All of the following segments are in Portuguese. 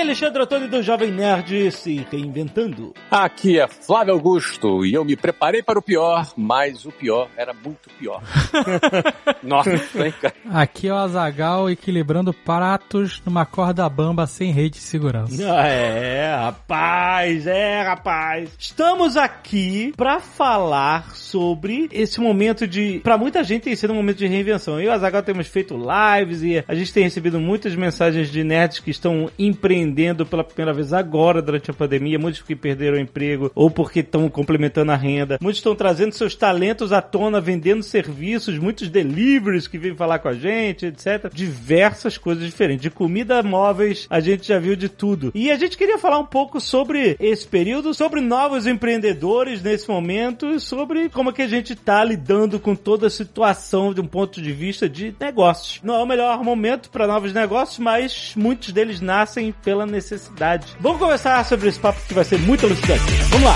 Aqui é Alexandre Antônio do Jovem Nerd se reinventando. Aqui é Flávio Augusto e eu me preparei para o pior, mas o pior era muito pior. Nossa, hein, cara? Aqui é o Azagal equilibrando pratos numa corda bamba sem rede de segurança. Ah, É, rapaz, é, rapaz. Estamos aqui pra falar sobre esse momento de. Pra muita gente tem sido um momento de reinvenção. Eu e o Azagal temos feito lives e a gente tem recebido muitas mensagens de nerds que estão empreendendo pela primeira vez agora durante a pandemia. Muitos que perderam o emprego ou porque estão complementando a renda. Muitos estão trazendo seus talentos à tona, vendendo serviços, muitos deliveries que vêm falar com a gente, etc. Diversas coisas diferentes. De comida móveis, a gente já viu de tudo. E a gente queria falar um pouco sobre esse período, sobre novos empreendedores nesse momento, sobre como é que a gente tá lidando com toda a situação de um ponto de vista de negócios. Não é o melhor momento para novos negócios, mas muitos deles nascem pela necessidade. Vamos conversar sobre esse papo que vai ser muito elucidante. Vamos lá!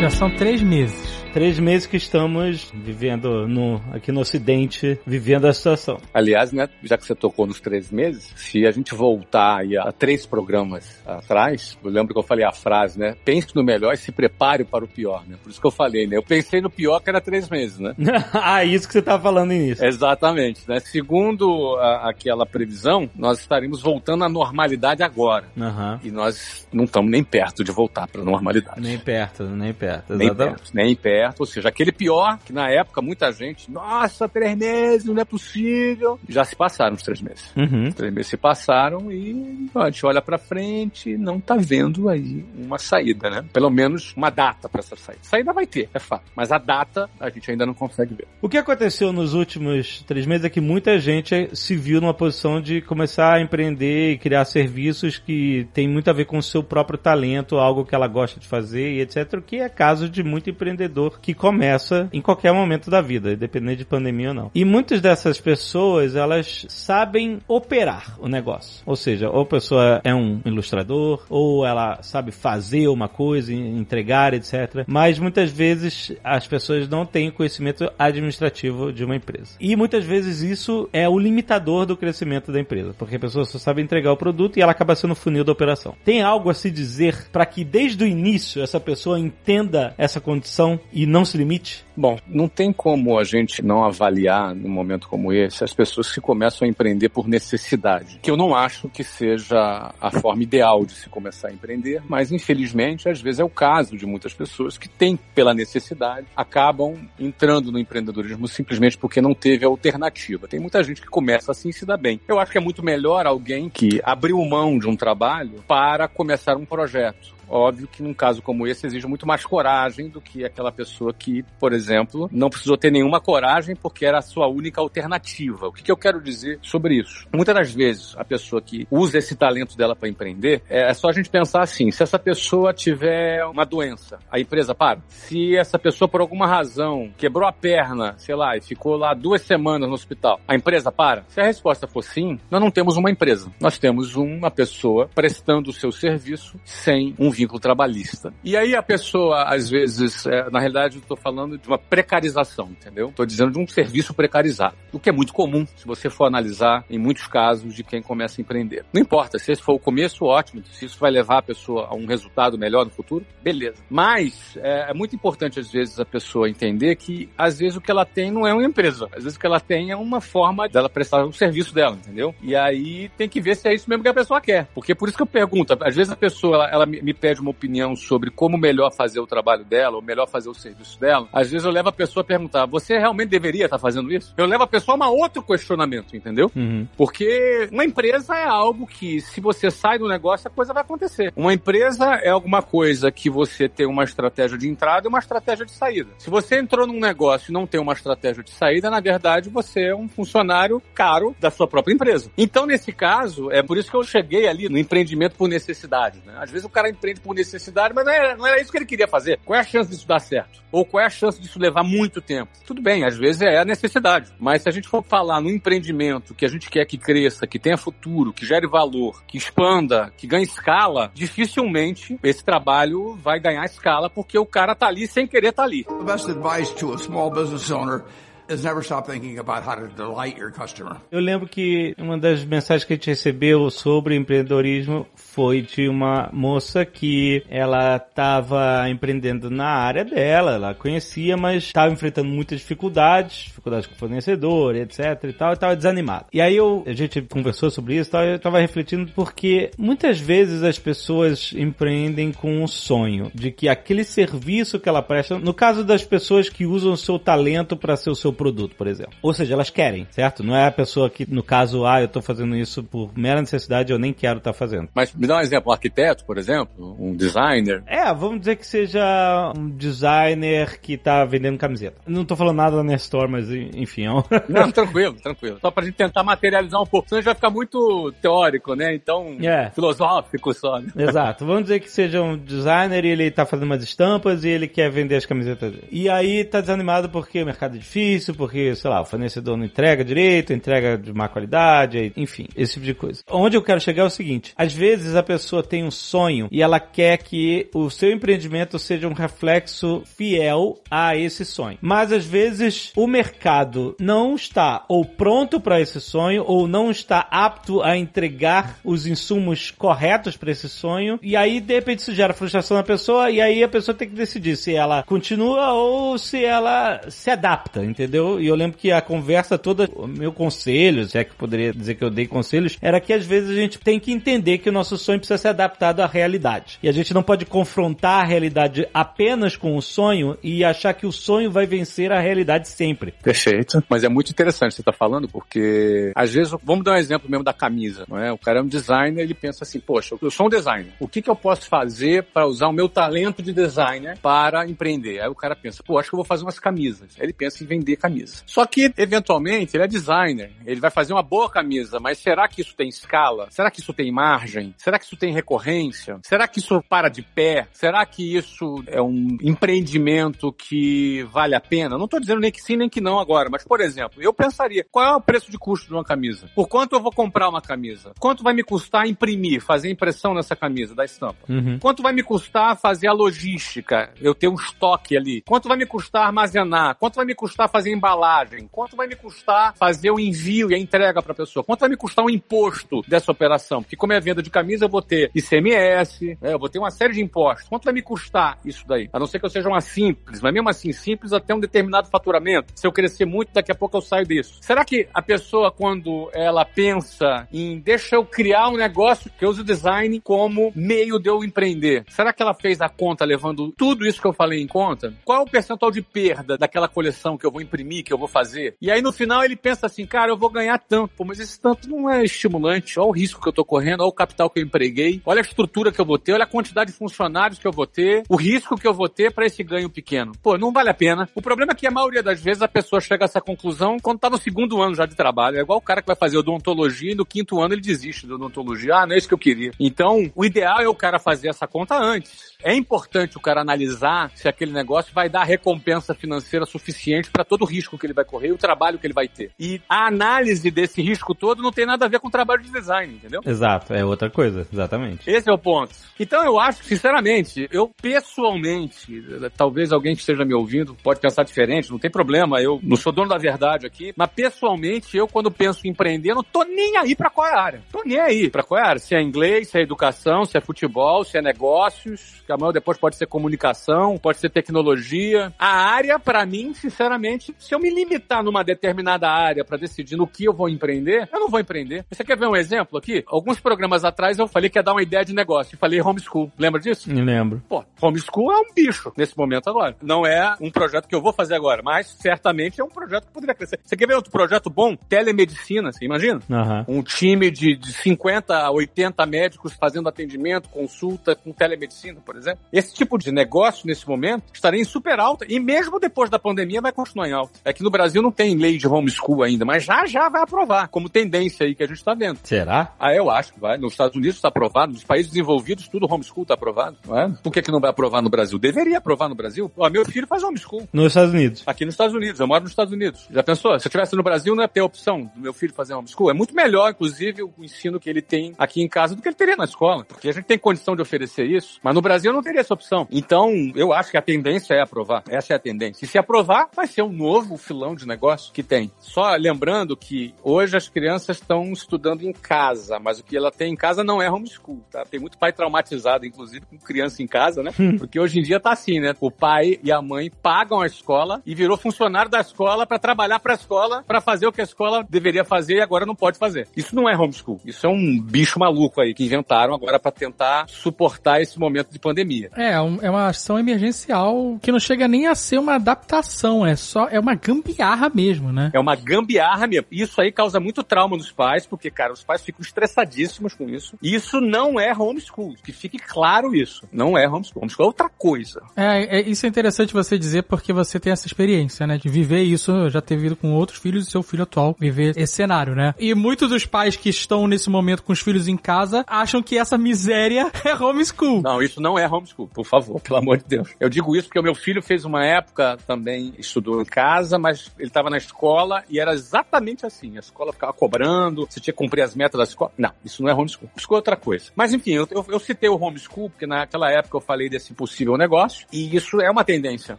Já são três meses. Três meses que estamos vivendo no, aqui no Ocidente, vivendo a situação. Aliás, né, já que você tocou nos três meses, se a gente voltar aí a três programas atrás, eu lembro que eu falei a frase, né? Pense no melhor e se prepare para o pior, né? Por isso que eu falei, né? Eu pensei no pior que era três meses, né? ah, isso que você tava falando nisso. Exatamente, né? Segundo a- aquela previsão, nós estaríamos voltando à normalidade agora. Aham. E nós não estamos nem perto de voltar para a normalidade. Nem perto, nem perto. Nem Exatamente. perto, nem perto. Ou seja, aquele pior que na época muita gente, nossa, três meses, não é possível. Já se passaram os três meses. Uhum. Os três meses se passaram e ó, a gente olha pra frente e não tá vendo aí uma saída, né? Pelo menos uma data pra essa saída. Saída vai ter, é fato. Mas a data a gente ainda não consegue ver. O que aconteceu nos últimos três meses é que muita gente se viu numa posição de começar a empreender e criar serviços que tem muito a ver com o seu próprio talento, algo que ela gosta de fazer e etc. O que é caso de muito empreendedor que começa em qualquer momento da vida, independente de pandemia ou não. E muitas dessas pessoas, elas sabem operar o negócio. Ou seja, ou a pessoa é um ilustrador, ou ela sabe fazer uma coisa, entregar, etc. Mas muitas vezes as pessoas não têm conhecimento administrativo de uma empresa. E muitas vezes isso é o limitador do crescimento da empresa, porque a pessoa só sabe entregar o produto e ela acaba sendo funil da operação. Tem algo a se dizer para que desde o início essa pessoa entenda essa condição e não se limite? Bom, não tem como a gente não avaliar num momento como esse as pessoas que começam a empreender por necessidade. Que eu não acho que seja a forma ideal de se começar a empreender, mas infelizmente às vezes é o caso de muitas pessoas que têm pela necessidade, acabam entrando no empreendedorismo simplesmente porque não teve alternativa. Tem muita gente que começa assim e se dá bem. Eu acho que é muito melhor alguém que abriu mão de um trabalho para começar um projeto. Óbvio que num caso como esse exige muito mais coragem do que aquela pessoa que, por exemplo, não precisou ter nenhuma coragem porque era a sua única alternativa. O que, que eu quero dizer sobre isso? Muitas das vezes a pessoa que usa esse talento dela para empreender, é só a gente pensar assim: se essa pessoa tiver uma doença, a empresa para. Se essa pessoa por alguma razão quebrou a perna, sei lá, e ficou lá duas semanas no hospital, a empresa para? Se a resposta for sim, nós não temos uma empresa. Nós temos uma pessoa prestando o seu serviço sem um vínculo trabalhista. E aí a pessoa, às vezes, é, na realidade, eu estou falando de uma precarização, entendeu? Estou dizendo de um serviço precarizado, o que é muito comum se você for analisar em muitos casos de quem começa a empreender. Não importa, se esse for o começo, ótimo. Se isso vai levar a pessoa a um resultado melhor no futuro, beleza. Mas é, é muito importante, às vezes, a pessoa entender que, às vezes, o que ela tem não é uma empresa. Às vezes, o que ela tem é uma forma dela prestar o serviço dela, entendeu? E aí tem que ver se é isso mesmo que a pessoa quer. Porque por isso que eu pergunto, às vezes a pessoa, ela, ela me me pede uma opinião sobre como melhor fazer o trabalho dela, ou melhor fazer o serviço dela, às vezes eu levo a pessoa a perguntar: você realmente deveria estar fazendo isso? Eu levo a pessoa a um outro questionamento, entendeu? Uhum. Porque uma empresa é algo que, se você sai do negócio, a coisa vai acontecer. Uma empresa é alguma coisa que você tem uma estratégia de entrada e uma estratégia de saída. Se você entrou num negócio e não tem uma estratégia de saída, na verdade você é um funcionário caro da sua própria empresa. Então, nesse caso, é por isso que eu cheguei ali no empreendimento por necessidade. Né? Às vezes o cara empreende por necessidade, mas não era, não era isso que ele queria fazer. Qual é a chance disso dar certo? Ou qual é a chance disso levar muito tempo? Tudo bem, às vezes é a necessidade. Mas se a gente for falar no empreendimento que a gente quer que cresça, que tenha futuro, que gere valor, que expanda, que ganhe escala, dificilmente esse trabalho vai ganhar escala porque o cara tá ali sem querer tá ali. The best advice to a small business owner is never stop thinking about how to delight your customer. Eu lembro que uma das mensagens que a gente recebeu sobre empreendedorismo foi de uma moça que ela estava empreendendo na área dela, ela conhecia, mas estava enfrentando muitas dificuldades, dificuldades com fornecedor, etc e tal, e estava desanimada. E aí eu, a gente conversou sobre isso, e tal, eu estava refletindo porque muitas vezes as pessoas empreendem com um sonho de que aquele serviço que ela presta, no caso das pessoas que usam o seu talento para ser o seu produto, por exemplo. Ou seja, elas querem, certo? Não é a pessoa que, no caso, ah, eu tô fazendo isso por mera necessidade, eu nem quero estar tá fazendo. Mas me dá um exemplo, um arquiteto, por exemplo, um designer. É, vamos dizer que seja um designer que tá vendendo camiseta. Não tô falando nada da Nestor, mas enfim. É um... Não, tranquilo, tranquilo. Só pra gente tentar materializar um pouco, senão a gente vai ficar muito teórico, né? Então, é. filosófico só. Né? Exato. Vamos dizer que seja um designer e ele tá fazendo umas estampas e ele quer vender as camisetas dele. E aí tá desanimado porque o mercado é difícil, porque, sei lá, o fornecedor não entrega direito, entrega de má qualidade, enfim, esse tipo de coisa. Onde eu quero chegar é o seguinte: às vezes a pessoa tem um sonho e ela quer que o seu empreendimento seja um reflexo fiel a esse sonho. Mas às vezes o mercado não está ou pronto para esse sonho ou não está apto a entregar os insumos corretos para esse sonho e aí de repente isso gera frustração na pessoa e aí a pessoa tem que decidir se ela continua ou se ela se adapta, entendeu? entendeu? E eu lembro que a conversa toda, o meu conselho, se é que poderia dizer que eu dei conselhos, era que às vezes a gente tem que entender que o nosso sonho precisa ser adaptado à realidade. E a gente não pode confrontar a realidade apenas com o sonho e achar que o sonho vai vencer a realidade sempre. Perfeito. Mas é muito interessante você estar tá falando, porque às vezes, vamos dar um exemplo mesmo da camisa, não é? O cara é um designer, ele pensa assim, poxa, eu sou um designer. O que, que eu posso fazer para usar o meu talento de designer para empreender? Aí o cara pensa, pô, acho que eu vou fazer umas camisas. Aí ele pensa em vender camisa. Só que, eventualmente, ele é designer, ele vai fazer uma boa camisa, mas será que isso tem escala? Será que isso tem margem? Será que isso tem recorrência? Será que isso para de pé? Será que isso é um empreendimento que vale a pena? Não estou dizendo nem que sim, nem que não agora, mas, por exemplo, eu pensaria, qual é o preço de custo de uma camisa? Por quanto eu vou comprar uma camisa? Quanto vai me custar imprimir, fazer impressão nessa camisa, da estampa? Uhum. Quanto vai me custar fazer a logística, eu ter um estoque ali? Quanto vai me custar armazenar? Quanto vai me custar fazer embalagem? Quanto vai me custar fazer o envio e a entrega para a pessoa? Quanto vai me custar o imposto dessa operação? Porque como é venda de camisa, eu vou ter ICMS, né? eu vou ter uma série de impostos. Quanto vai me custar isso daí? A não ser que eu seja uma simples, mas mesmo assim, simples até um determinado faturamento. Se eu crescer muito, daqui a pouco eu saio disso. Será que a pessoa, quando ela pensa em deixa eu criar um negócio que eu uso design como meio de eu empreender, será que ela fez a conta levando tudo isso que eu falei em conta? Qual o percentual de perda daquela coleção que eu vou imprimir? que eu vou fazer. E aí no final ele pensa assim, cara, eu vou ganhar tanto. Mas esse tanto não é estimulante. Olha o risco que eu tô correndo, olha o capital que eu empreguei, olha a estrutura que eu vou ter, olha a quantidade de funcionários que eu vou ter, o risco que eu vou ter para esse ganho pequeno. Pô, não vale a pena. O problema é que a maioria das vezes a pessoa chega a essa conclusão quando tá no segundo ano já de trabalho. É igual o cara que vai fazer odontologia e no quinto ano ele desiste da odontologia. Ah, não é isso que eu queria. Então, o ideal é o cara fazer essa conta antes. É importante o cara analisar se aquele negócio vai dar recompensa financeira suficiente para todo o risco que ele vai correr e o trabalho que ele vai ter. E a análise desse risco todo não tem nada a ver com o trabalho de design, entendeu? Exato, é outra coisa, exatamente. Esse é o ponto. Então eu acho, sinceramente, eu pessoalmente, talvez alguém que esteja me ouvindo pode pensar diferente, não tem problema, eu não sou dono da verdade aqui, mas pessoalmente, eu quando penso em empreender, não tô nem aí pra qual é a área. Tô nem aí pra qual é a área. Se é inglês, se é educação, se é futebol, se é negócios, que amanhã depois pode ser comunicação, pode ser tecnologia. A área, para mim, sinceramente, se eu me limitar numa determinada área para decidir no que eu vou empreender, eu não vou empreender. Você quer ver um exemplo aqui? Alguns programas atrás eu falei que ia dar uma ideia de negócio. falei homeschool. Lembra disso? Me lembro. Pô, homeschool é um bicho nesse momento agora. Não é um projeto que eu vou fazer agora, mas certamente é um projeto que poderia crescer. Você quer ver outro projeto bom? Telemedicina, você imagina? Uhum. Um time de, de 50 a 80 médicos fazendo atendimento, consulta com telemedicina, por exemplo. Esse tipo de negócio, nesse momento, estaria em super alta e mesmo depois da pandemia vai continuar em alta. alta. É que no Brasil não tem lei de homeschool ainda, mas já já vai aprovar, como tendência aí que a gente está vendo. Será? Ah, eu acho que vai. Nos Estados Unidos está aprovado, nos países desenvolvidos tudo homeschool está aprovado, não é? Por que, que não vai aprovar no Brasil? Deveria aprovar no Brasil. Ó, meu filho faz homeschool. Nos Estados Unidos. Aqui nos Estados Unidos, eu moro nos Estados Unidos. Já pensou? Se eu estivesse no Brasil, não ia ter a opção do meu filho fazer homeschool. É muito melhor, inclusive, o ensino que ele tem aqui em casa do que ele teria na escola. Porque a gente tem condição de oferecer isso, mas no Brasil não teria essa opção. Então, eu acho que a tendência é aprovar. Essa é a tendência. E se aprovar, vai ser um novo filão de negócio que tem. Só lembrando que hoje as crianças estão estudando em casa, mas o que ela tem em casa não é homeschool, tá? Tem muito pai traumatizado, inclusive, com criança em casa, né? Porque hoje em dia tá assim, né? O pai e a mãe pagam a escola e virou funcionário da escola para trabalhar para a escola, para fazer o que a escola deveria fazer e agora não pode fazer. Isso não é homeschool. Isso é um bicho maluco aí que inventaram agora para tentar suportar esse momento de pandemia. É, um- é uma ação emergencial que não chega nem a ser uma adaptação, é só é uma gambiarra mesmo, né? É uma gambiarra mesmo. Isso aí causa muito trauma nos pais, porque, cara, os pais ficam estressadíssimos com isso. E isso não é homeschool. Que fique claro isso. Não é homeschool. Homeschool é outra coisa. É, é, isso é interessante você dizer porque você tem essa experiência, né? De viver isso, já ter vivido com outros filhos e seu filho atual viver esse cenário, né? E muitos dos pais que estão nesse momento com os filhos em casa acham que essa miséria é homeschool. Não, isso não é homeschool, por favor, pelo amor de Deus. Eu digo isso porque o meu filho fez uma época também, estudou em casa, mas ele estava na escola e era exatamente assim. A escola ficava cobrando, você tinha que cumprir as metas da escola. Não, isso não é homeschool. Homeschool outra coisa. Mas enfim, eu, eu, eu citei o homeschool porque naquela época eu falei desse possível negócio e isso é uma tendência,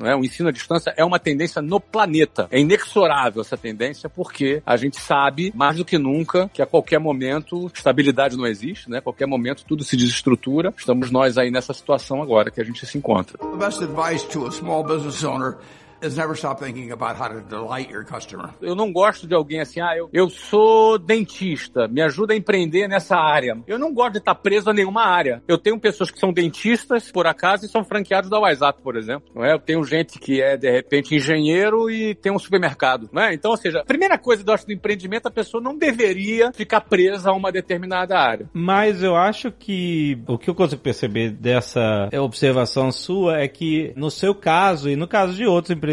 não é? O ensino à distância é uma tendência no planeta. É inexorável essa tendência porque a gente sabe mais do que nunca que a qualquer momento estabilidade não existe, né? A qualquer momento tudo se desestrutura. Estamos nós aí nessa situação agora que a gente se encontra. The best advice to a small business owner is never stop thinking about how to delight your customer. Eu não gosto de alguém assim, ah, eu, eu sou dentista, me ajuda a empreender nessa área. Eu não gosto de estar preso a nenhuma área. Eu tenho pessoas que são dentistas, por acaso, e são franqueados da WhatsApp, por exemplo. Não é? Eu tenho gente que é, de repente, engenheiro e tem um supermercado. Não é? Então, ou seja, a primeira coisa que eu acho do empreendimento, a pessoa não deveria ficar presa a uma determinada área. Mas eu acho que o que eu consigo perceber dessa observação sua é que, no seu caso e no caso de outros empreendedores,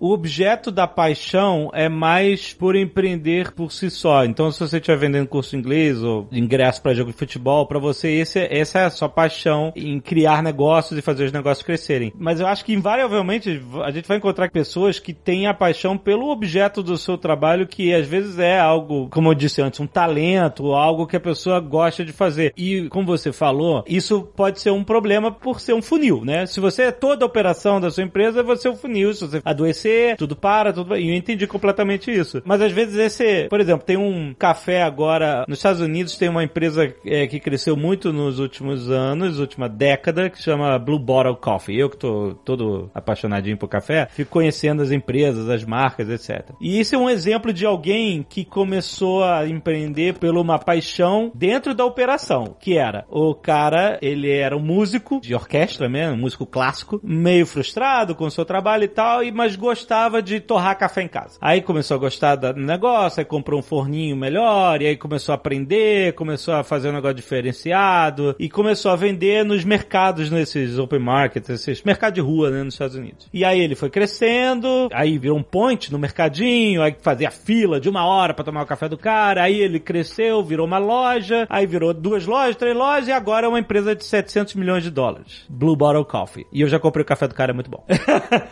o objeto da paixão é mais por empreender por si só. Então, se você estiver vendendo curso inglês ou ingresso para jogo de futebol, para você esse, essa é a sua paixão em criar negócios e fazer os negócios crescerem. Mas eu acho que invariavelmente a gente vai encontrar pessoas que têm a paixão pelo objeto do seu trabalho, que às vezes é algo, como eu disse antes, um talento, algo que a pessoa gosta de fazer. E como você falou, isso pode ser um problema por ser um funil, né? Se você é toda a operação da sua empresa, você é um funil. Se você adoecer, tudo para, tudo. E eu entendi completamente isso. Mas às vezes esse, por exemplo, tem um café agora nos Estados Unidos, tem uma empresa é, que cresceu muito nos últimos anos, última década, que se chama Blue Bottle Coffee. Eu que tô todo apaixonadinho por café, fico conhecendo as empresas, as marcas, etc. E isso é um exemplo de alguém que começou a empreender por uma paixão dentro da operação, que era o cara, ele era um músico de orquestra mesmo, um músico clássico, meio frustrado com o seu trabalho e tal, e, mas gostava de torrar café em casa. Aí começou a gostar do negócio, aí comprou um forninho melhor, e aí começou a aprender, começou a fazer um negócio diferenciado, e começou a vender nos mercados, nesses open markets, esses mercados de rua, né, nos Estados Unidos. E aí ele foi crescendo, aí virou um point no mercadinho, aí fazia fila de uma hora para tomar o café do cara, aí ele cresceu, virou uma loja, aí virou duas lojas, três lojas, e agora é uma empresa de 700 milhões de dólares. Blue Bottle Coffee. E eu já comprei o café do cara, é muito bom.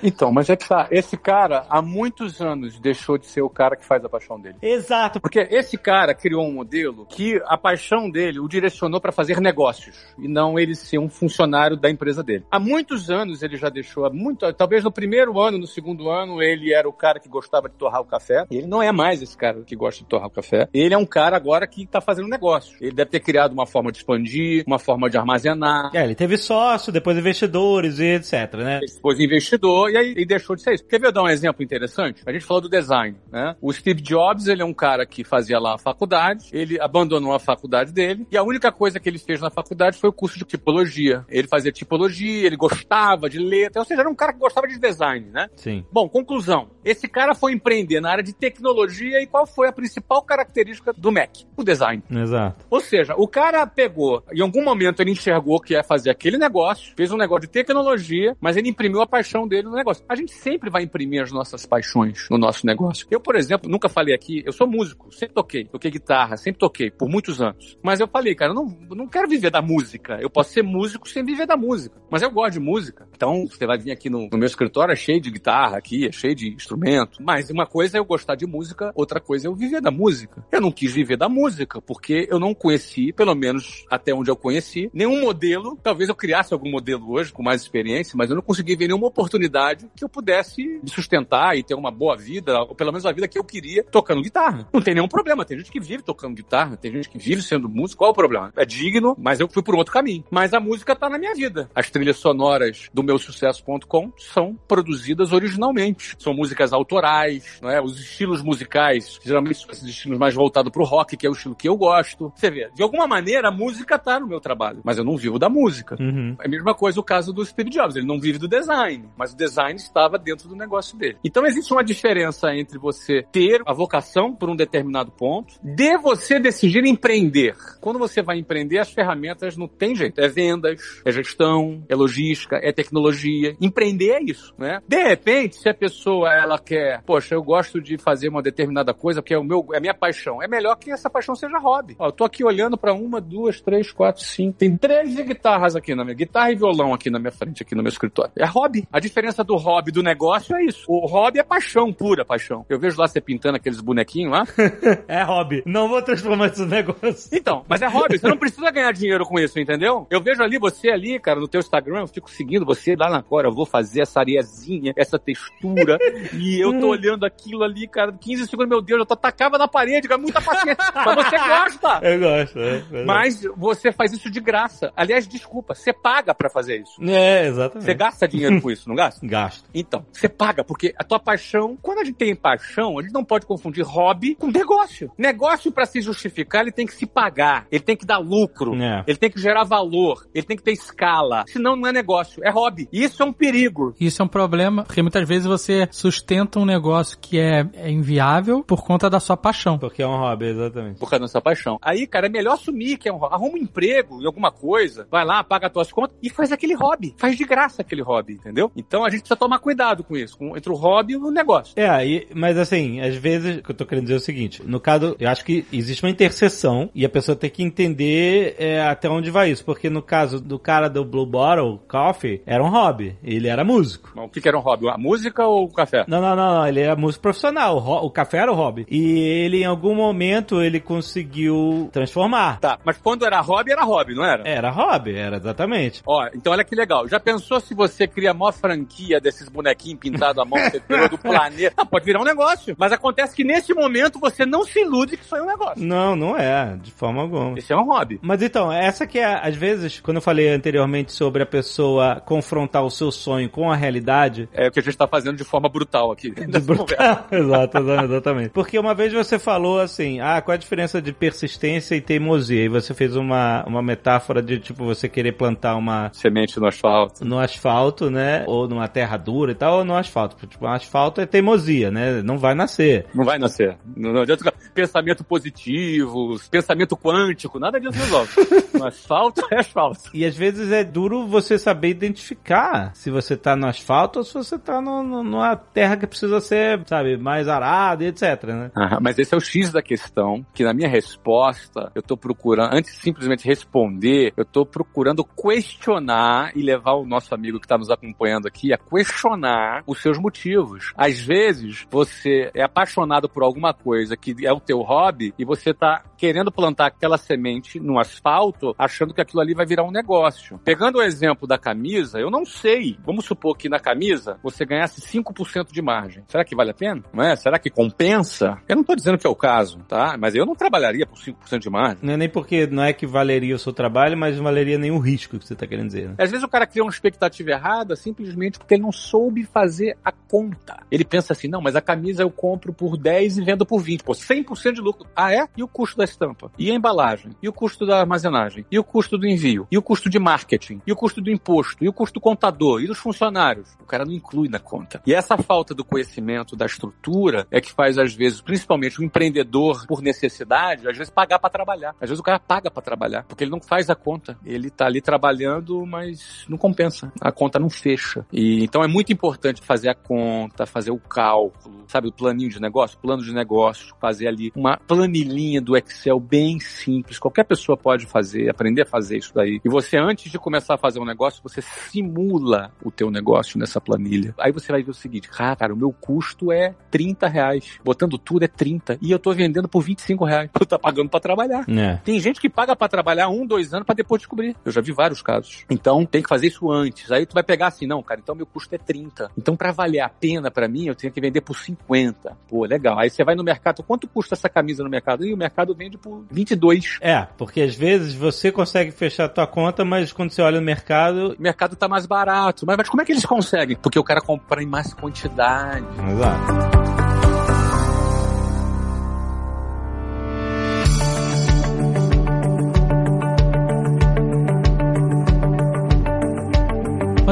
Então, mas é que tá, esse cara há muitos anos deixou de ser o cara que faz a paixão dele. Exato. Porque esse cara criou um modelo que a paixão dele o direcionou para fazer negócios e não ele ser um funcionário da empresa dele. Há muitos anos ele já deixou, há muito, talvez no primeiro ano, no segundo ano, ele era o cara que gostava de torrar o café. E ele não é mais esse cara que gosta de torrar o café. Ele é um cara agora que está fazendo negócio. Ele deve ter criado uma forma de expandir, uma forma de armazenar. É, ele teve sócio, depois investidores e etc, né? Depois investidor e aí e deixou de ser isso. Quer ver eu dar um exemplo interessante? A gente falou do design, né? O Steve Jobs, ele é um cara que fazia lá a faculdade, ele abandonou a faculdade dele e a única coisa que ele fez na faculdade foi o curso de tipologia. Ele fazia tipologia, ele gostava de letra, ou seja, era um cara que gostava de design, né? Sim. Bom, conclusão. Esse cara foi empreender na área de tecnologia e qual foi a principal característica do Mac? O design. Exato. Ou seja, o cara pegou, em algum momento ele enxergou que ia fazer aquele negócio, fez um negócio de tecnologia, mas ele imprimiu a paixão dele no negócio. A gente sempre vai imprimir as nossas paixões no nosso negócio. Eu, por exemplo, nunca falei aqui, eu sou músico, sempre toquei, toquei guitarra, sempre toquei, por muitos anos. Mas eu falei, cara, eu não, não quero viver da música. Eu posso ser músico sem viver da música. Mas eu gosto de música. Então, você vai vir aqui no, no meu escritório, é cheio de guitarra aqui, é cheio de instrumento. Mas uma coisa é eu gostar de música, outra coisa é eu viver da música. Eu não quis viver da música, porque eu não conheci, pelo menos até onde eu conheci, nenhum modelo. Talvez eu criasse algum modelo hoje com mais experiência, mas eu não consegui ver nenhuma oportunidade que eu pudesse me sustentar e ter uma boa vida, ou pelo menos a vida que eu queria, tocando guitarra. Não tem nenhum problema. Tem gente que vive tocando guitarra, tem gente que vive sendo músico. Qual é o problema? É digno, mas eu fui por outro caminho. Mas a música tá na minha vida. As trilhas sonoras do meu sucesso.com são produzidas originalmente. São músicas autorais, não é? Os estilos musicais, geralmente são esses estilos mais voltados pro rock, que é o estilo que eu gosto. Você vê, de alguma maneira a música tá no meu trabalho, mas eu não vivo da música. Uhum. É a mesma coisa o caso do Steve Jobs, ele não vive do design, mas o design estava dentro do negócio dele. Então existe uma diferença entre você ter a vocação por um determinado ponto, de você decidir empreender. Quando você vai empreender, as ferramentas não tem jeito. É vendas, é gestão, é logística, é tecnologia. Empreender é isso, né? De repente, se a pessoa ela quer, poxa, eu gosto de fazer uma determinada coisa porque é o meu, é minha paixão. É melhor que essa paixão seja hobby. Ó, eu tô aqui olhando para uma, duas, três, quatro, cinco. Tem 13 guitarras aqui na minha guitarra e violão aqui na minha frente, aqui no meu escritório. É hobby. A diferença do hobby do negócio é isso. O hobby é paixão, pura paixão. Eu vejo lá você pintando aqueles bonequinhos lá. É hobby. Não vou transformar isso no negócio. Então, mas é hobby, você não precisa ganhar dinheiro com isso, entendeu? Eu vejo ali você ali, cara, no teu Instagram, eu fico seguindo você lá na cora, eu vou fazer essa areiazinha, essa textura, e eu tô olhando aquilo ali, cara, 15 segundos, meu Deus, eu tô atacava na parede, cara, muita paciência. mas você gosta! Eu gosto, é. verdade. Mas você faz isso de graça. Aliás, desculpa, você paga pra fazer isso. É, exatamente. Você gasta dinheiro com isso, não gasta? Gasto. Então, você paga, porque a tua paixão, quando a gente tem paixão, a gente não pode confundir hobby com negócio. Negócio, pra se justificar, ele tem que se pagar, ele tem que dar lucro, É. ele tem que gerar valor, ele tem que ter escala. Senão não é negócio, é hobby. E isso é um perigo. Isso é um problema, porque muitas vezes você sustenta um negócio que é, é inviável por conta da sua paixão. Porque é um hobby, exatamente. Por causa da sua paixão. Aí, cara, é melhor assumir que é um hobby. Arruma um emprego em alguma coisa, vai lá, paga as tuas contas e faz aquele hobby. Faz de graça aquele hobby, entendeu? Então a gente precisa tomar cuidado com isso, com- entre o hobby e o negócio. É, aí, mas assim, às vezes, o que eu tô querendo dizer é o seguinte, no caso, eu acho que existe uma interseção e a pessoa tem que entender é, até onde vai isso, porque no caso do cara do Blue Bottle Coffee, era um hobby, ele era músico. Mas O que, que era um hobby? A música ou o café? Não, não, não, não, ele era músico profissional, o, o café era o hobby. E ele, em algum momento, ele conseguiu transformar. Tá, mas quando era hobby, era hobby, não era? Era hobby, era exatamente. Ó, então olha que legal. Já pensou se você cria a maior franquia desses bonequinhos pintados à mão do planeta? Ah, pode virar um negócio. Mas acontece que nesse momento você não se ilude que isso é um negócio. Não, não é, de forma alguma. Esse é um hobby. Mas então, essa que é, às vezes, quando eu falei anteriormente sobre a pessoa confrontar o seu sonho com a realidade, É o que a gente tá fazendo de forma brutal aqui. de brutal. Exato, exatamente. Porque uma vez você falou assim, ah, qual é a diferença de persistência e teimosia? E você fez uma, uma metáfora de, tipo, você querer plantar uma Semente no asfalto. no asfalto, né? Ou numa terra dura e tal, ou no asfalto. Tipo, o asfalto é teimosia, né? Não vai nascer. Não vai nascer. Não, não adianta ficar- pensamento positivo, pensamento quântico, nada disso resolve. no asfalto é asfalto. E às vezes é duro você saber identificar se você tá no asfalto ou se você tá no, no- numa terra que precisa ser, sabe, mais arada e etc, né? Aham, mas esse é o X da questão, que na minha resposta, eu tô procurando, antes de simplesmente responder, eu tô procurando questionar e levar o nosso amigo que tá nos acompanhando aqui a questionar os seus motivos. Às vezes, você é apaixonado por alguma coisa que é o teu hobby e você tá querendo plantar aquela semente no asfalto, achando que aquilo ali vai virar um negócio. Pegando o exemplo da camisa, eu não sei. Vamos supor que na camisa você ganhasse 5% de margem. Será que vale a pena? Não é? Será que compensa? Eu não tô dizendo que é o caso, tá? Mas eu não trabalharia por 5% de margem. Não é nem porque não é que valeria o seu trabalho, mas não valeria nenhum risco que você tá querendo dizer, né? Às vezes o cara cria uma expectativa errada simplesmente porque ele não soube fazer a conta. Ele pensa assim, não, mas a camisa eu compro por 10 e vendo por 20. Pô, 100% de lucro. Ah, é? E o custo da estampa? E a embalagem? E o custo da armazenagem? E o custo do envio? E o custo de marketing? E o custo do imposto? E o custo do contador? E dos funcionários? O cara não inclui na conta. E essa falta do conhecimento da estrutura é que faz, às vezes, principalmente o empreendedor por necessidade, às vezes pagar para trabalhar. Às vezes o cara paga para trabalhar, porque ele não faz a conta. Ele tá ali trabalhando, mas não compensa. A conta não fecha. E então é muito muito importante fazer a conta, fazer o cálculo, sabe, o planinho de negócio, plano de negócio, fazer ali uma planilhinha do Excel bem simples. Qualquer pessoa pode fazer, aprender a fazer isso daí. E você, antes de começar a fazer um negócio, você simula o teu negócio nessa planilha. Aí você vai ver o seguinte, ah, cara, o meu custo é 30 reais. Botando tudo é 30. E eu tô vendendo por 25 reais. Eu tô pagando para trabalhar. É. Tem gente que paga para trabalhar um, dois anos para depois descobrir. Eu já vi vários casos. Então, tem que fazer isso antes. Aí tu vai pegar assim, não, cara, então meu custo é 30. Então, para valer a pena para mim, eu tenho que vender por 50. Pô, legal. Aí você vai no mercado, quanto custa essa camisa no mercado? E o mercado vende por 22. É, porque às vezes você consegue fechar a tua conta, mas quando você olha no mercado. O mercado tá mais barato. Mas, mas como é que eles conseguem? Porque o cara compra em mais quantidade. Exato.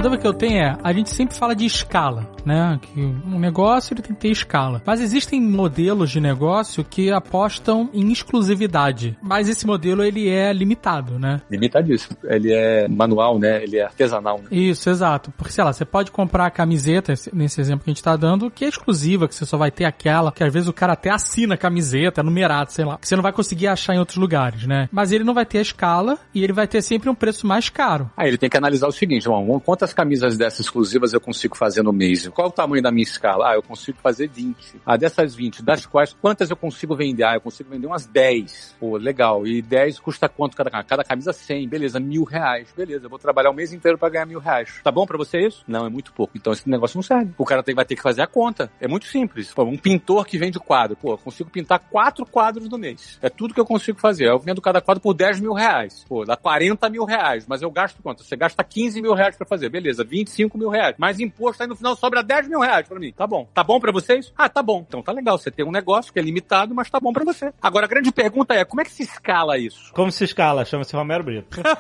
Dúvida que eu tenho é, a gente sempre fala de escala, né? Que um negócio ele tem que ter escala. Mas existem modelos de negócio que apostam em exclusividade. Mas esse modelo ele é limitado, né? Limitadíssimo. Ele é manual, né? Ele é artesanal. Né? Isso, exato. Porque, sei lá, você pode comprar a camiseta, nesse exemplo que a gente tá dando, que é exclusiva, que você só vai ter aquela, que às vezes o cara até assina a camiseta, é numerado, sei lá, que você não vai conseguir achar em outros lugares, né? Mas ele não vai ter a escala e ele vai ter sempre um preço mais caro. Aí ele tem que analisar o seguinte, bom, quantas camisas dessas exclusivas eu consigo fazer no mês? Qual o tamanho da minha escala? Ah, eu consigo fazer 20. Ah, dessas 20, das quais, quantas eu consigo vender? Ah, eu consigo vender umas 10. Pô, legal. E 10 custa quanto cada camisa? Cada camisa 100. Beleza, mil reais. Beleza, eu vou trabalhar o mês inteiro para ganhar mil reais. Tá bom para você isso? Não, é muito pouco. Então esse negócio não serve. O cara tem, vai ter que fazer a conta. É muito simples. Pô, um pintor que vende quadro. Pô, eu consigo pintar quatro quadros no mês. É tudo que eu consigo fazer. Eu vendo cada quadro por 10 mil reais. Pô, dá 40 mil reais. Mas eu gasto quanto? Você gasta 15 mil reais para fazer. Beleza, 25 mil reais. Mais imposto, aí no final sobra 10 mil reais para mim. Tá bom. Tá bom para vocês? Ah, tá bom. Então tá legal. Você tem um negócio que é limitado, mas tá bom para você. Agora a grande pergunta é, como é que se escala isso? Como se escala? Chama-se Romero Brito.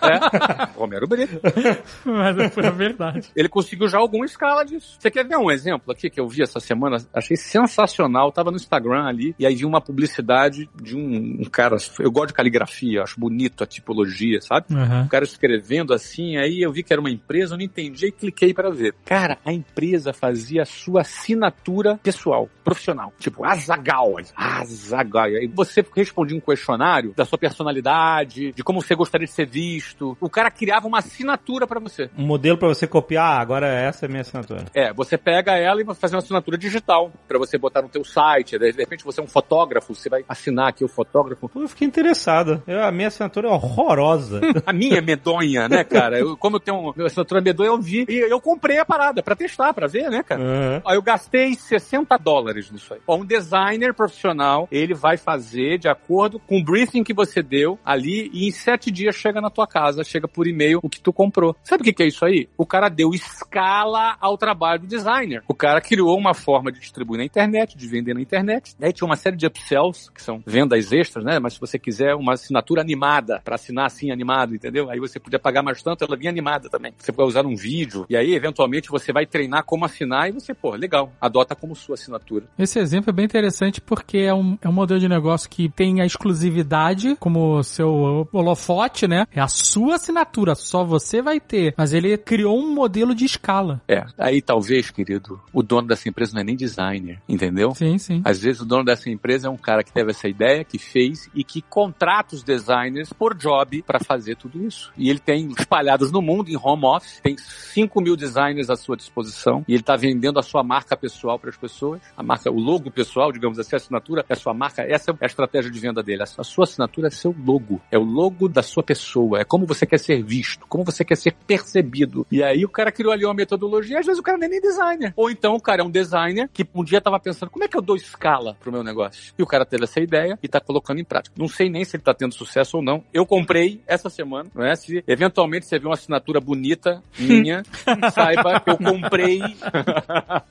É? Romero Brito. Mas é a verdade. Ele conseguiu já alguma escala disso. Você quer ver um exemplo aqui que eu vi essa semana? Achei sensacional. Tava no Instagram ali e aí vi uma publicidade de um, um cara. Eu gosto de caligrafia, acho bonito a tipologia, sabe? Uhum. O cara escrevendo assim, aí eu vi que era uma empresa, eu não entendi e cliquei para ver. Cara, a empresa fazia a sua assinatura pessoal, profissional. Tipo, Azagal. Azagal. E aí você respondia um questionário da sua personalidade, de como você gostaria de ser visto. O cara criava uma assinatura para você. Um modelo para você copiar, ah, agora essa é a minha assinatura. É, você pega ela e vai fazer uma assinatura digital para você botar no teu site. De repente você é um fotógrafo, você vai assinar aqui o fotógrafo. Eu fiquei interessado. Eu, a minha assinatura é horrorosa. a minha é medonha, né, cara? Eu, como eu tenho uma assinatura medonha, eu vi e eu comprei a parada para testar, para ver, né, cara? Uhum. Aí eu gastei 60 dólares nisso aí. Ó, um designer profissional, ele vai fazer de acordo com o briefing que você deu ali e em sete dias chega na tua casa, chega por e-mail o que tu comprou. Sabe o que, que é isso aí? O cara deu escala ao trabalho do designer. O cara criou uma forma de distribuir na internet, de vender na internet. Aí tinha uma série de upsells, que são vendas extras, né? Mas se você quiser uma assinatura animada, para assinar assim animado, entendeu? Aí você podia pagar mais tanto, ela vinha animada também. Você usar um vídeo, e aí eventualmente você vai treinar como assinar e você, pô, legal, adota como sua assinatura. Esse exemplo é bem interessante porque é um, é um modelo de negócio que tem a exclusividade como seu holofote, né? É a sua assinatura, só você vai ter. Mas ele criou um modelo de escala. É, aí talvez, querido, o dono dessa empresa não é nem designer, entendeu? Sim, sim. Às vezes o dono dessa empresa é um cara que teve essa ideia, que fez e que contrata os designers por job para fazer tudo isso. E ele tem espalhados no mundo, em home office, tem 5 mil designers à sua disposição e ele está vendendo a sua marca pessoal para as pessoas. A marca, o logo pessoal, digamos assim, a assinatura é a sua marca, essa é a estratégia de venda dele. A sua assinatura é seu logo, é o logo da sua pessoa, é como você quer ser visto, como você quer ser percebido. E aí o cara criou ali uma metodologia, às vezes o cara nem é designer. Ou então o cara é um designer que um dia tava pensando, como é que eu dou escala pro meu negócio? E o cara teve essa ideia e tá colocando em prática. Não sei nem se ele tá tendo sucesso ou não. Eu comprei essa semana, não é? Se eventualmente você vê uma assinatura bonita minha, saiba que eu comprei.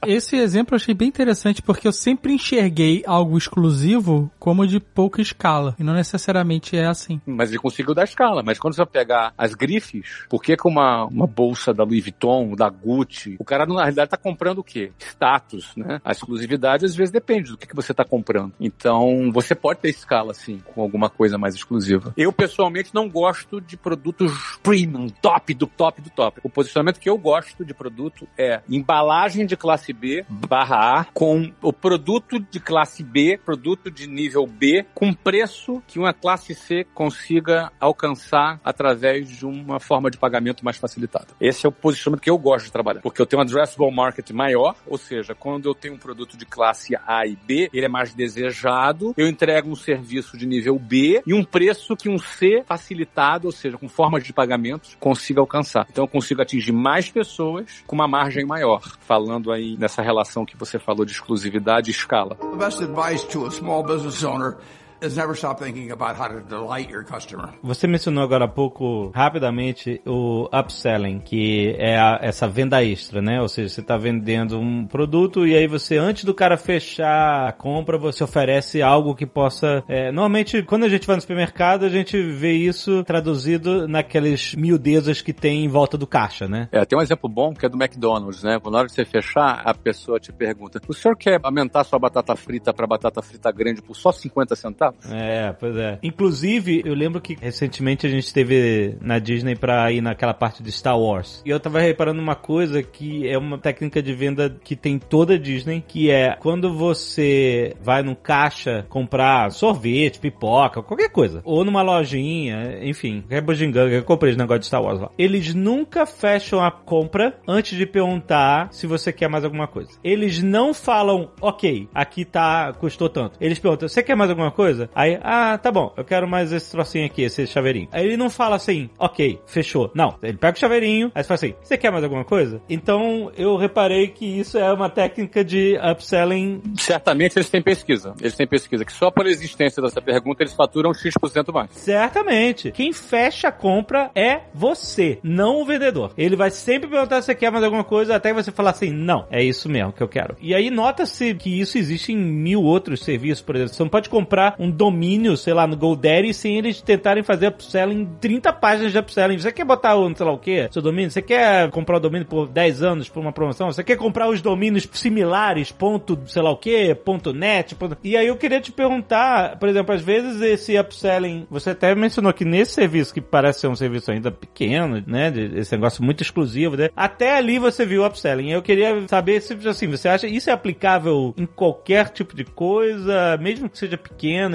Esse exemplo eu achei bem interessante porque eu sempre enxerguei algo exclusivo como de pouca escala. E não necessariamente é assim. Mas ele conseguiu dar escala. Mas quando você vai pegar as grifes, por que com uma, uma bolsa da Louis Vuitton, da Gucci, o cara na realidade tá comprando o quê? Status, né? A exclusividade às vezes depende do que, que você tá comprando. Então, você pode ter escala, sim, com alguma coisa mais exclusiva. Eu, pessoalmente, não gosto de produtos premium, top do top do top. O posicionamento que eu gosto de produto é embalagem de classe B barra A com o produto de classe B, produto de nível B, com preço que uma classe C consiga alcançar através de uma forma de pagamento mais facilitada. Esse é o posicionamento que eu gosto de trabalhar, porque eu tenho um addressable market maior, ou seja, quando eu tenho um produto de classe A e B, ele é mais desejado, eu entrego um serviço de nível B e um preço que um C facilitado, ou seja, com formas de pagamentos, consiga alcançar. Então eu consigo atingir mais pessoas com uma margem maior, falando aí nessa relação que você falou de exclusividade e escala. The best advice to a small business owner is never stop thinking about how to delight your customer. Você mencionou agora há pouco, rapidamente, o upselling, que é a- essa venda extra, né? Ou seja, você está vendendo um produto e aí você, antes do cara fechar a compra, você oferece algo que possa... é, normalmente, quando a gente vai no supermercado, a gente vê isso traduzido naquelas miudezas que tem em volta do caixa, né? É, tem um exemplo bom que é do McDonald's, né? Na hora de você fechar, a pessoa te pergunta: o senhor quer aumentar sua batata frita para batata frita grande por só 50 centavos? É, pois é. Inclusive, eu lembro que recentemente a gente esteve na Disney pra ir naquela parte de Star Wars. E eu tava reparando uma coisa que é uma técnica de venda que tem toda a Disney, que é quando você vai num caixa comprar sorvete, pipoca, qualquer coisa, ou numa lojinha, enfim, qualquer bujinganga, eu comprei esse negócio de Star Wars lá. Eles nunca fecham a compra antes de perguntar se você quer mais alguma coisa. Eles não falam, ok, aqui tá, custou tanto. Eles perguntam, você quer mais alguma coisa? Aí, ah, tá bom, eu quero mais esse trocinho aqui, esse chaveirinho. Aí ele não fala assim, ok, fechou. Não, ele pega o chaveirinho, aí você fala assim, você quer mais alguma coisa? Então, eu reparei que isso é uma técnica de upselling Certamente eles têm pesquisa. Eles têm pesquisa que só por existência dessa pergunta eles faturam X% mais. Certamente. Quem fecha a compra é você, não o vendedor. Ele vai sempre perguntar se você quer mais alguma coisa até você falar assim, não, é isso mesmo que eu quero. E aí nota-se que isso existe em mil outros serviços, por exemplo. Você não pode comprar um domínio, sei lá, no GoDaddy sem eles tentarem fazer upselling, 30 páginas de upselling. Você quer botar o, sei lá o quê, seu domínio? Você quer comprar o domínio por 10 anos por uma promoção? Você quer comprar os domínios similares, ponto, sei lá o quê, ponto net, ponto... E aí eu queria te perguntar, por exemplo, às vezes esse upselling, você até mencionou que nesse serviço, que parece ser um serviço ainda pequeno, né, esse negócio muito exclusivo, né, até ali você viu o upselling. Eu queria saber se, assim, você acha isso é aplicável em qualquer tipo de coisa, mesmo que seja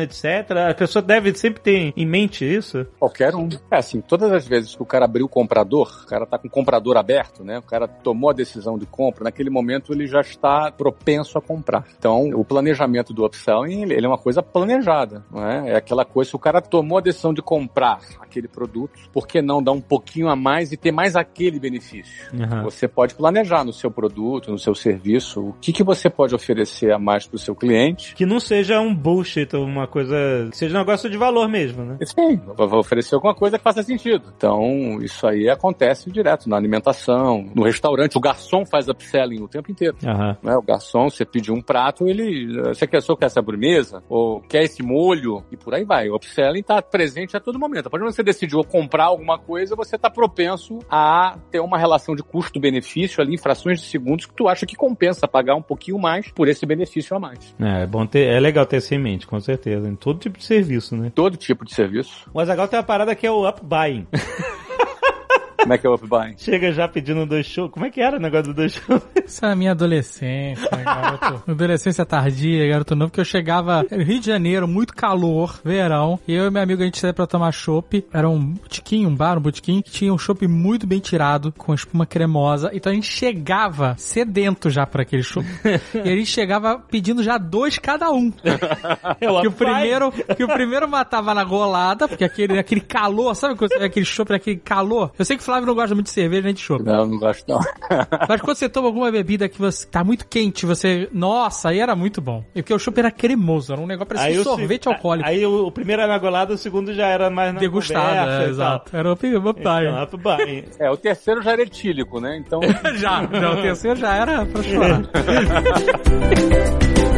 pequeno, etc. A pessoa deve sempre ter em mente isso. Qualquer um. É assim, todas as vezes que o cara abriu o comprador, o cara tá com o comprador aberto, né? O cara tomou a decisão de compra, naquele momento ele já está propenso a comprar. Então, o planejamento do upselling, ele ele é uma coisa planejada, não é? É aquela coisa, se o cara tomou a decisão de comprar aquele produto, por que não dar um pouquinho a mais e ter mais aquele benefício? Uhum. Você pode planejar no seu produto, no seu serviço, o que, que você pode oferecer a mais para o seu cliente. Que não seja um bullshit ou uma coisa, que seja um negócio de valor mesmo, né? Sim, vai oferecer alguma coisa que faça sentido. Então, isso aí acontece direto na alimentação, no restaurante. O garçom faz upselling o tempo inteiro. Aham. Né? O garçom, você pediu um prato, ele. Você quer só quer essa sobremesa? Ou quer esse molho? E por aí vai. O upselling está presente a todo momento. A partir do momento que você decidiu comprar alguma coisa, você está propenso a ter uma relação de custo-benefício ali, em frações de segundos, que tu acha que compensa pagar um pouquinho mais por esse benefício a mais. É, é bom ter, é legal ter isso em mente, com certeza, em todo tipo de serviço, né? Todo tipo de serviço. O Azagal tem uma parada que é o up buying. Como é que é o upbuying? Chega já pedindo dois shows. Como é que era o negócio do dois shows? Isso é a minha adolescência, garoto. adolescência tardia, garoto novo, que eu chegava Rio de Janeiro, muito calor, verão, e eu e meu amigo a gente saía pra tomar chopp. Era um botiquim, um bar, um botiquim, que tinha um chopp muito bem tirado, com espuma cremosa. Então a gente chegava sedento já pra aquele chopp. e a gente chegava pedindo já dois cada um. É Que o up primeiro, que o primeiro matava na golada, porque aquele, aquele calor, sabe aquele chopp, aquele calor? Eu sei que Flávio não gosta muito de cerveja nem de chopp. Não, não gosto não. Mas quando você toma alguma bebida que você tá muito quente, você. Nossa, aí era muito bom. E porque o chopp era cremoso, era um negócio parecia um sorvete se- alcoólico. Aí o, o primeiro era na golada, o segundo já era mais na Degustado, conversa é, exato. Era o up, Então, buying. É, o terceiro já era etílico, né? Então. Já, já, o terceiro já era pra chorar.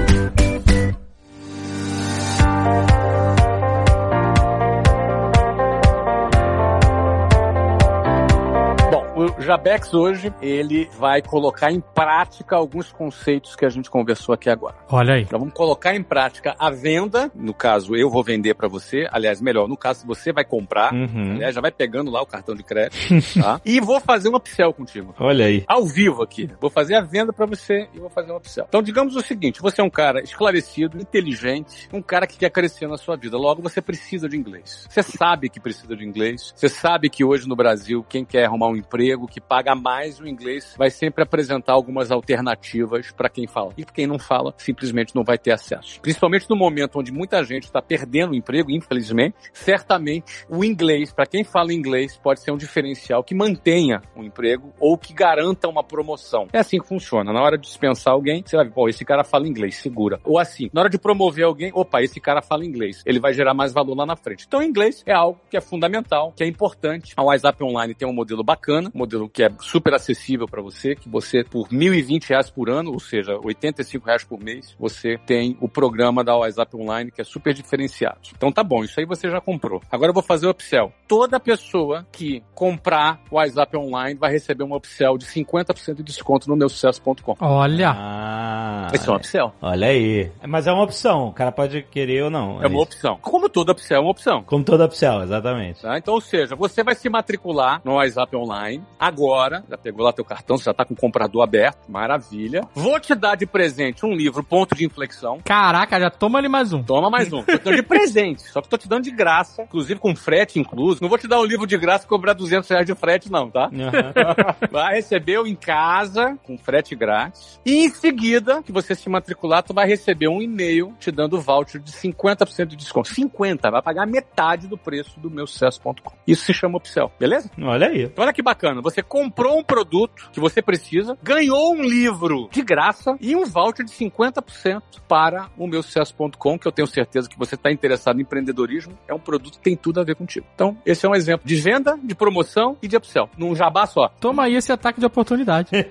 Jabex hoje, ele vai colocar em prática alguns conceitos que a gente conversou aqui agora. Olha aí. Então vamos colocar em prática a venda, no caso eu vou vender para você, aliás, melhor, no caso você vai comprar, Uhum. aliás, já vai pegando lá o cartão de crédito, tá? E vou fazer um upsell contigo. Olha aí. Ao vivo aqui. Vou fazer a venda para você e vou fazer um upsell. Então, digamos o seguinte: você é um cara esclarecido, inteligente, um cara que quer crescer na sua vida. Logo, você precisa de inglês. Você sabe que precisa de inglês. Você sabe que hoje no Brasil, quem quer arrumar um emprego que paga mais o inglês vai sempre apresentar algumas alternativas para quem fala. E quem não fala, simplesmente não vai ter acesso. Principalmente no momento onde muita gente está perdendo o emprego, infelizmente, certamente o inglês, para quem fala inglês, pode ser um diferencial que mantenha o emprego ou que garanta uma promoção. É assim que funciona. Na hora de dispensar alguém, você vai ver, pô, esse cara fala inglês, segura. Ou assim, na hora de promover alguém, opa, esse cara fala inglês. Ele vai gerar mais valor lá na frente. Então, inglês é algo que é fundamental, que é importante. A WhatsApp Online tem um modelo bacana, um modelo que é super acessível para você, que você, por 1.020 reais por ano, ou seja, 85 reais por mês, você tem o programa da WhatsApp Online, que é super diferenciado. Então tá bom, isso aí você já comprou. Agora eu vou fazer o upsell. Toda pessoa que comprar o WhatsApp Online vai receber um upsell de 50% de desconto no meu sucesso.com. Olha. Ah. Esse é um upsell. Olha aí. Mas é uma opção. O cara pode querer ou não. É uma isso. opção. Como toda upsell é uma opção. Como toda opção, exatamente. Tá? Então, ou seja, você vai se matricular no WhatsApp Online agora, já pegou lá teu cartão, você já tá com o comprador aberto, maravilha. Vou te dar de presente um livro, Ponto de Inflexão. Caraca, já toma ali mais um. Toma mais um. Tô te dando de presente, só que tô te dando de graça, inclusive com frete incluso. Não vou te dar um livro de graça e cobrar 200 reais de frete não, tá? Aham. Vai receber o em casa, com frete grátis. E em seguida, que você se matricular, tu vai receber um e-mail te dando voucher de 50% de desconto. 50, vai pagar metade do preço do meu sucesso.com. Isso se chama upsell, beleza? Olha aí. Então, olha que bacana, você comprou um produto que você precisa, ganhou um livro de graça e um voucher de 50% para o meu sucesso.com, que eu tenho certeza que você está interessado em empreendedorismo, é um produto que tem tudo a ver contigo. Então, esse é um exemplo de venda, de promoção e de upsell, num jabá só. Toma aí esse ataque de oportunidade.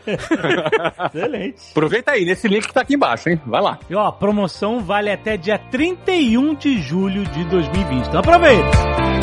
Excelente. Aproveita aí, nesse link que tá aqui embaixo, hein? Vai lá. E ó, a promoção vale até dia 31 de julho de 2020. Então aproveita.